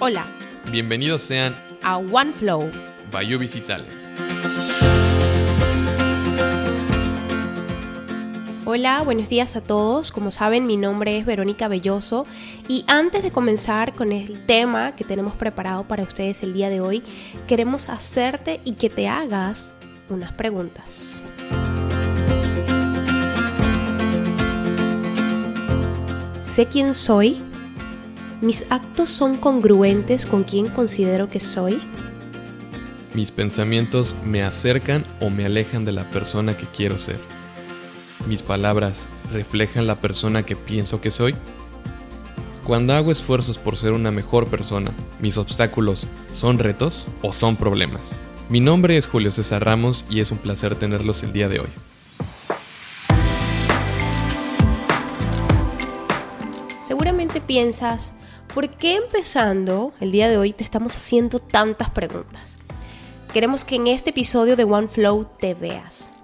Hola, Bienvenidos sean a OneFlow. Bayou Visitale. Hola, buenos días a todos. Como saben, mi nombre es Verónica Belloso y antes de comenzar con el tema que tenemos preparado para ustedes el día de hoy, queremos hacerte y que te hagas unas preguntas. ¿Sé quién soy? ¿Mis actos son congruentes con quien considero que soy? Mis pensamientos me acercan o me alejan de la persona que quiero ser. Mis palabras reflejan la persona que pienso que soy. Cuando hago esfuerzos por ser una mejor persona, ¿mis obstáculos son retos o son problemas? Mi nombre es Julio César Ramos y es un placer tenerlos el día de hoy. Seguramente piensas, ¿por qué empezando el día de hoy te estamos haciendo tantas preguntas? Queremos que en este episodio de OneFlow te veas.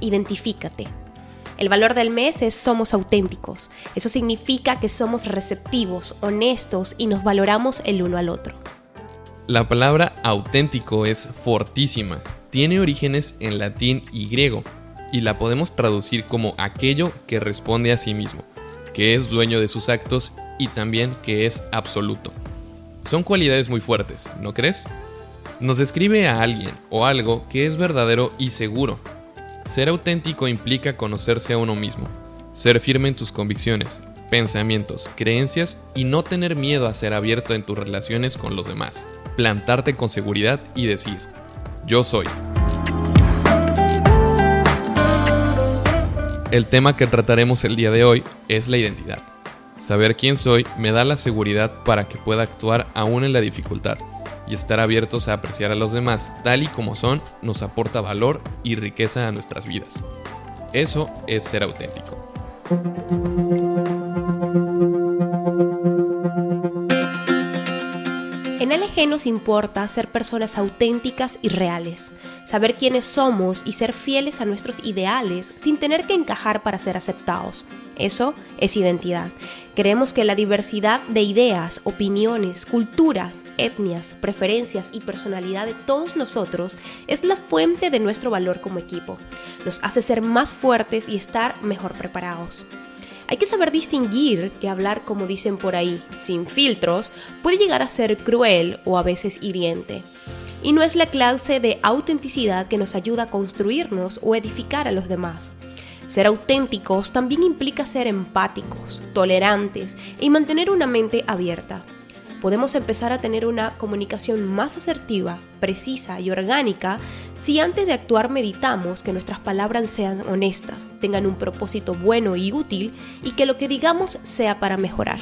Identifícate. El valor del mes es somos auténticos. Eso significa que somos receptivos, honestos y nos valoramos el uno al otro. La palabra auténtico es fortísima. Tiene orígenes en latín y griego y la podemos traducir como aquello que responde a sí mismo, que es dueño de sus actos y también que es absoluto. Son cualidades muy fuertes, ¿no crees? Nos describe a alguien o algo que es verdadero y seguro. Ser auténtico implica conocerse a uno mismo, ser firme en tus convicciones, pensamientos, creencias y no tener miedo a ser abierto en tus relaciones con los demás. Plantarte con seguridad y decir, yo soy. El tema que trataremos el día de hoy es la identidad. Saber quién soy me da la seguridad para que pueda actuar aún en la dificultad y estar abiertos a apreciar a los demás tal y como son nos aporta valor y riqueza a nuestras vidas. Eso es ser auténtico. En LG nos importa ser personas auténticas y reales, saber quiénes somos y ser fieles a nuestros ideales sin tener que encajar para ser aceptados. Eso es identidad. Creemos que la diversidad de ideas, opiniones, culturas, etnias, preferencias y personalidad de todos nosotros es la fuente de nuestro valor como equipo. Nos hace ser más fuertes y estar mejor preparados. Hay que saber distinguir que hablar, como dicen por ahí, sin filtros, puede llegar a ser cruel o a veces hiriente. Y no es la clase de autenticidad que nos ayuda a construirnos o edificar a los demás. Ser auténticos también implica ser empáticos, tolerantes y mantener una mente abierta. Podemos empezar a tener una comunicación más asertiva, precisa y orgánica si antes de actuar meditamos que nuestras palabras sean honestas, tengan un propósito bueno y útil y que lo que digamos sea para mejorar.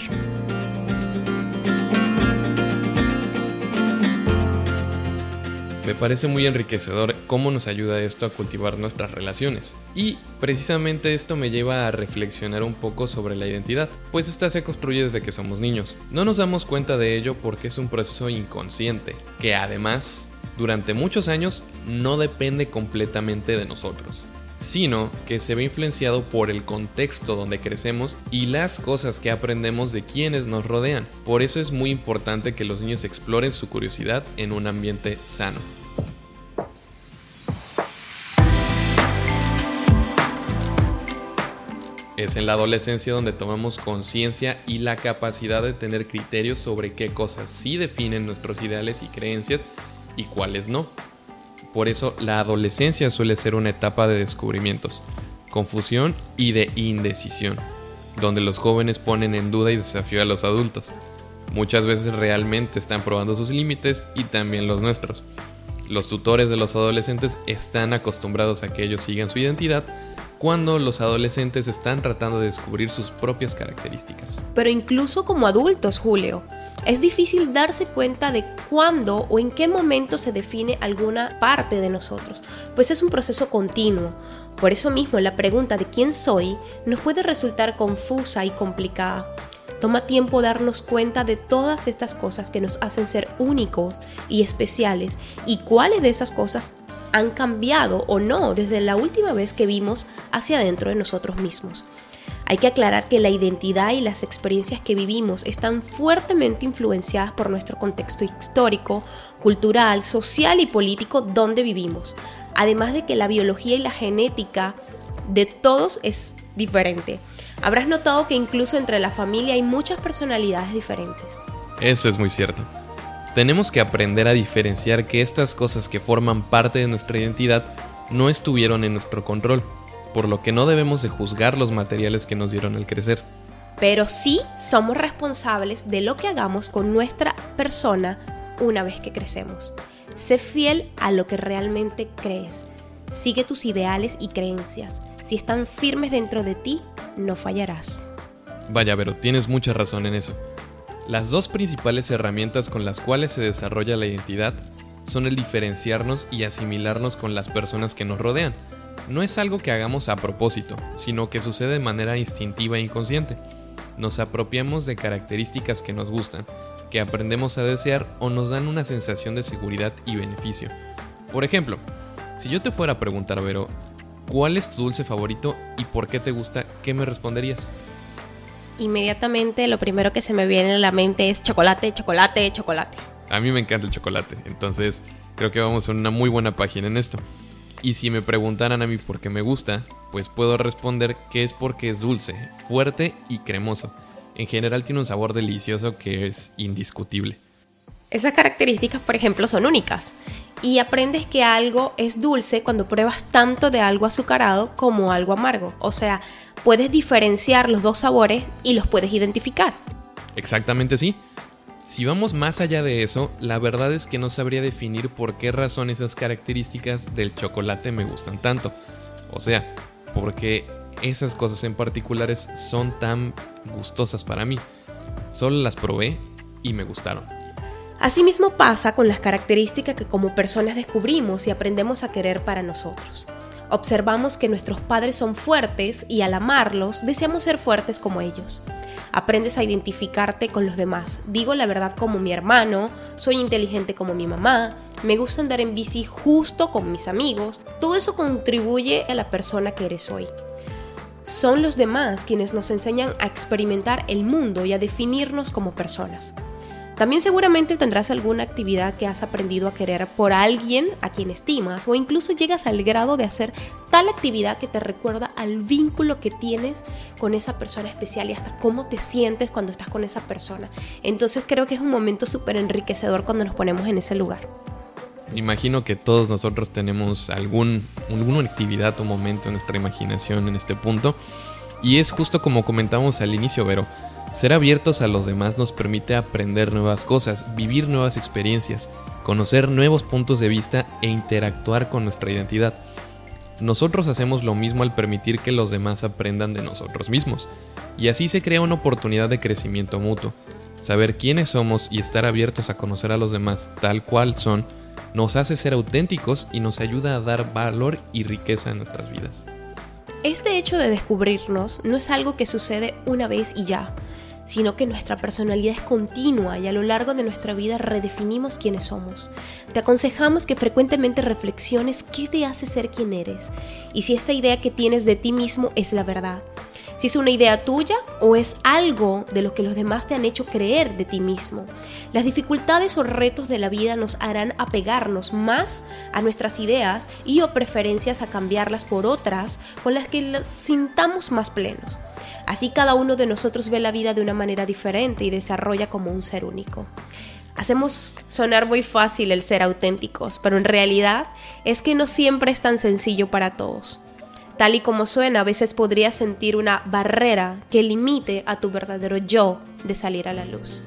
Me parece muy enriquecedor cómo nos ayuda esto a cultivar nuestras relaciones. Y precisamente esto me lleva a reflexionar un poco sobre la identidad, pues esta se construye desde que somos niños. No nos damos cuenta de ello porque es un proceso inconsciente, que además, durante muchos años, no depende completamente de nosotros sino que se ve influenciado por el contexto donde crecemos y las cosas que aprendemos de quienes nos rodean. Por eso es muy importante que los niños exploren su curiosidad en un ambiente sano. Es en la adolescencia donde tomamos conciencia y la capacidad de tener criterios sobre qué cosas sí definen nuestros ideales y creencias y cuáles no. Por eso la adolescencia suele ser una etapa de descubrimientos, confusión y de indecisión, donde los jóvenes ponen en duda y desafío a los adultos. Muchas veces realmente están probando sus límites y también los nuestros. Los tutores de los adolescentes están acostumbrados a que ellos sigan su identidad cuando los adolescentes están tratando de descubrir sus propias características. Pero incluso como adultos, Julio, es difícil darse cuenta de cuándo o en qué momento se define alguna parte de nosotros, pues es un proceso continuo. Por eso mismo la pregunta de quién soy nos puede resultar confusa y complicada. Toma tiempo darnos cuenta de todas estas cosas que nos hacen ser únicos y especiales y cuáles de esas cosas han cambiado o no desde la última vez que vimos hacia adentro de nosotros mismos. Hay que aclarar que la identidad y las experiencias que vivimos están fuertemente influenciadas por nuestro contexto histórico, cultural, social y político donde vivimos. Además de que la biología y la genética de todos es diferente. Habrás notado que incluso entre la familia hay muchas personalidades diferentes. Eso es muy cierto. Tenemos que aprender a diferenciar que estas cosas que forman parte de nuestra identidad no estuvieron en nuestro control, por lo que no debemos de juzgar los materiales que nos dieron al crecer. Pero sí somos responsables de lo que hagamos con nuestra persona una vez que crecemos. Sé fiel a lo que realmente crees. Sigue tus ideales y creencias. Si están firmes dentro de ti, no fallarás. Vaya, pero tienes mucha razón en eso. Las dos principales herramientas con las cuales se desarrolla la identidad son el diferenciarnos y asimilarnos con las personas que nos rodean. No es algo que hagamos a propósito, sino que sucede de manera instintiva e inconsciente. Nos apropiamos de características que nos gustan, que aprendemos a desear o nos dan una sensación de seguridad y beneficio. Por ejemplo, si yo te fuera a preguntar, Vero, ¿cuál es tu dulce favorito y por qué te gusta? ¿Qué me responderías? Inmediatamente lo primero que se me viene a la mente es chocolate, chocolate, chocolate. A mí me encanta el chocolate, entonces creo que vamos a una muy buena página en esto. Y si me preguntaran a mí por qué me gusta, pues puedo responder que es porque es dulce, fuerte y cremoso. En general tiene un sabor delicioso que es indiscutible. Esas características, por ejemplo, son únicas. Y aprendes que algo es dulce cuando pruebas tanto de algo azucarado como algo amargo. O sea, puedes diferenciar los dos sabores y los puedes identificar. Exactamente sí. Si vamos más allá de eso, la verdad es que no sabría definir por qué razón esas características del chocolate me gustan tanto. O sea, porque esas cosas en particulares son tan gustosas para mí. Solo las probé y me gustaron. Asimismo pasa con las características que como personas descubrimos y aprendemos a querer para nosotros. Observamos que nuestros padres son fuertes y al amarlos deseamos ser fuertes como ellos. Aprendes a identificarte con los demás. Digo la verdad como mi hermano, soy inteligente como mi mamá, me gusta andar en bici justo con mis amigos. Todo eso contribuye a la persona que eres hoy. Son los demás quienes nos enseñan a experimentar el mundo y a definirnos como personas. También seguramente tendrás alguna actividad que has aprendido a querer por alguien a quien estimas o incluso llegas al grado de hacer tal actividad que te recuerda al vínculo que tienes con esa persona especial y hasta cómo te sientes cuando estás con esa persona. Entonces creo que es un momento súper enriquecedor cuando nos ponemos en ese lugar. Imagino que todos nosotros tenemos algún, alguna actividad o momento en nuestra imaginación en este punto. Y es justo como comentamos al inicio, Vero ser abiertos a los demás nos permite aprender nuevas cosas, vivir nuevas experiencias, conocer nuevos puntos de vista e interactuar con nuestra identidad. Nosotros hacemos lo mismo al permitir que los demás aprendan de nosotros mismos, y así se crea una oportunidad de crecimiento mutuo. Saber quiénes somos y estar abiertos a conocer a los demás tal cual son nos hace ser auténticos y nos ayuda a dar valor y riqueza en nuestras vidas. Este hecho de descubrirnos no es algo que sucede una vez y ya, sino que nuestra personalidad es continua y a lo largo de nuestra vida redefinimos quiénes somos. Te aconsejamos que frecuentemente reflexiones qué te hace ser quien eres y si esta idea que tienes de ti mismo es la verdad. Si es una idea tuya o es algo de lo que los demás te han hecho creer de ti mismo. Las dificultades o retos de la vida nos harán apegarnos más a nuestras ideas y o preferencias a cambiarlas por otras con las que las sintamos más plenos. Así cada uno de nosotros ve la vida de una manera diferente y desarrolla como un ser único. Hacemos sonar muy fácil el ser auténticos, pero en realidad es que no siempre es tan sencillo para todos. Tal y como suena, a veces podrías sentir una barrera que limite a tu verdadero yo de salir a la luz.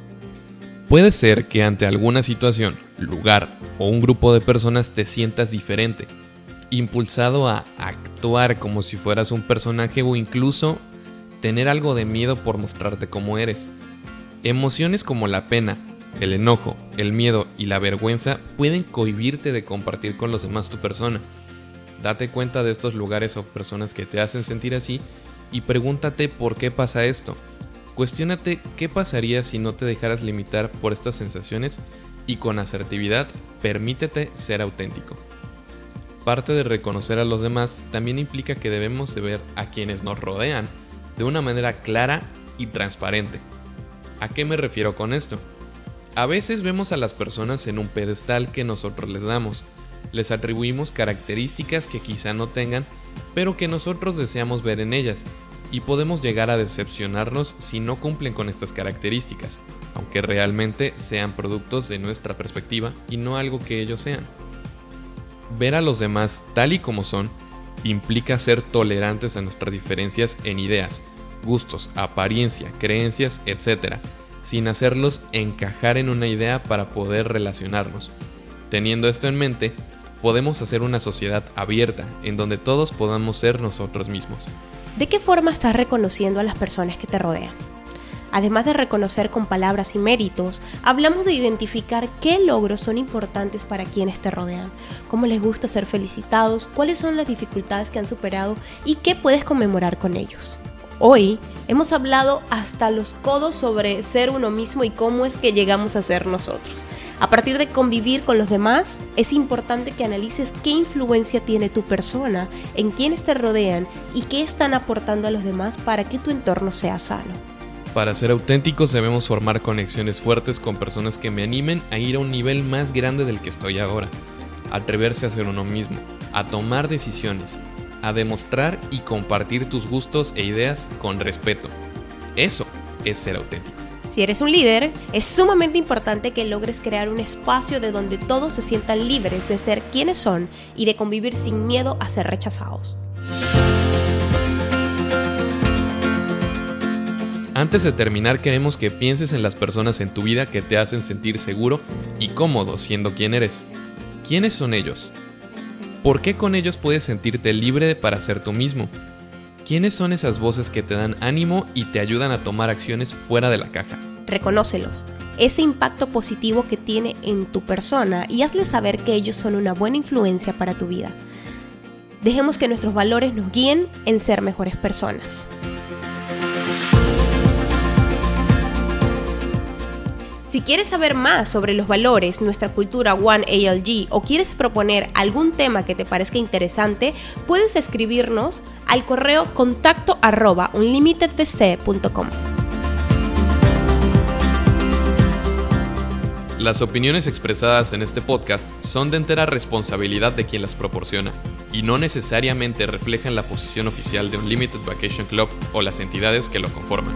Puede ser que ante alguna situación, lugar o un grupo de personas te sientas diferente, impulsado a actuar como si fueras un personaje o incluso tener algo de miedo por mostrarte como eres. Emociones como la pena, el enojo, el miedo y la vergüenza pueden cohibirte de compartir con los demás tu persona. Date cuenta de estos lugares o personas que te hacen sentir así y pregúntate por qué pasa esto. Cuestiónate qué pasaría si no te dejaras limitar por estas sensaciones y con asertividad permítete ser auténtico. Parte de reconocer a los demás también implica que debemos de ver a quienes nos rodean de una manera clara y transparente. ¿A qué me refiero con esto? A veces vemos a las personas en un pedestal que nosotros les damos. Les atribuimos características que quizá no tengan, pero que nosotros deseamos ver en ellas, y podemos llegar a decepcionarnos si no cumplen con estas características, aunque realmente sean productos de nuestra perspectiva y no algo que ellos sean. Ver a los demás tal y como son implica ser tolerantes a nuestras diferencias en ideas, gustos, apariencia, creencias, etc., sin hacerlos encajar en una idea para poder relacionarnos. Teniendo esto en mente, podemos hacer una sociedad abierta en donde todos podamos ser nosotros mismos. ¿De qué forma estás reconociendo a las personas que te rodean? Además de reconocer con palabras y méritos, hablamos de identificar qué logros son importantes para quienes te rodean, cómo les gusta ser felicitados, cuáles son las dificultades que han superado y qué puedes conmemorar con ellos. Hoy hemos hablado hasta los codos sobre ser uno mismo y cómo es que llegamos a ser nosotros. A partir de convivir con los demás, es importante que analices qué influencia tiene tu persona en quienes te rodean y qué están aportando a los demás para que tu entorno sea sano. Para ser auténticos debemos formar conexiones fuertes con personas que me animen a ir a un nivel más grande del que estoy ahora, atreverse a ser uno mismo, a tomar decisiones, a demostrar y compartir tus gustos e ideas con respeto. Eso es ser auténtico. Si eres un líder, es sumamente importante que logres crear un espacio de donde todos se sientan libres de ser quienes son y de convivir sin miedo a ser rechazados. Antes de terminar, queremos que pienses en las personas en tu vida que te hacen sentir seguro y cómodo siendo quien eres. ¿Quiénes son ellos? ¿Por qué con ellos puedes sentirte libre para ser tú mismo? ¿Quiénes son esas voces que te dan ánimo y te ayudan a tomar acciones fuera de la caja? Reconócelos, ese impacto positivo que tiene en tu persona y hazle saber que ellos son una buena influencia para tu vida. Dejemos que nuestros valores nos guíen en ser mejores personas. Si quieres saber más sobre los valores, nuestra cultura One ALG o quieres proponer algún tema que te parezca interesante, puedes escribirnos al correo contacto arroba. Las opiniones expresadas en este podcast son de entera responsabilidad de quien las proporciona y no necesariamente reflejan la posición oficial de Unlimited Vacation Club o las entidades que lo conforman.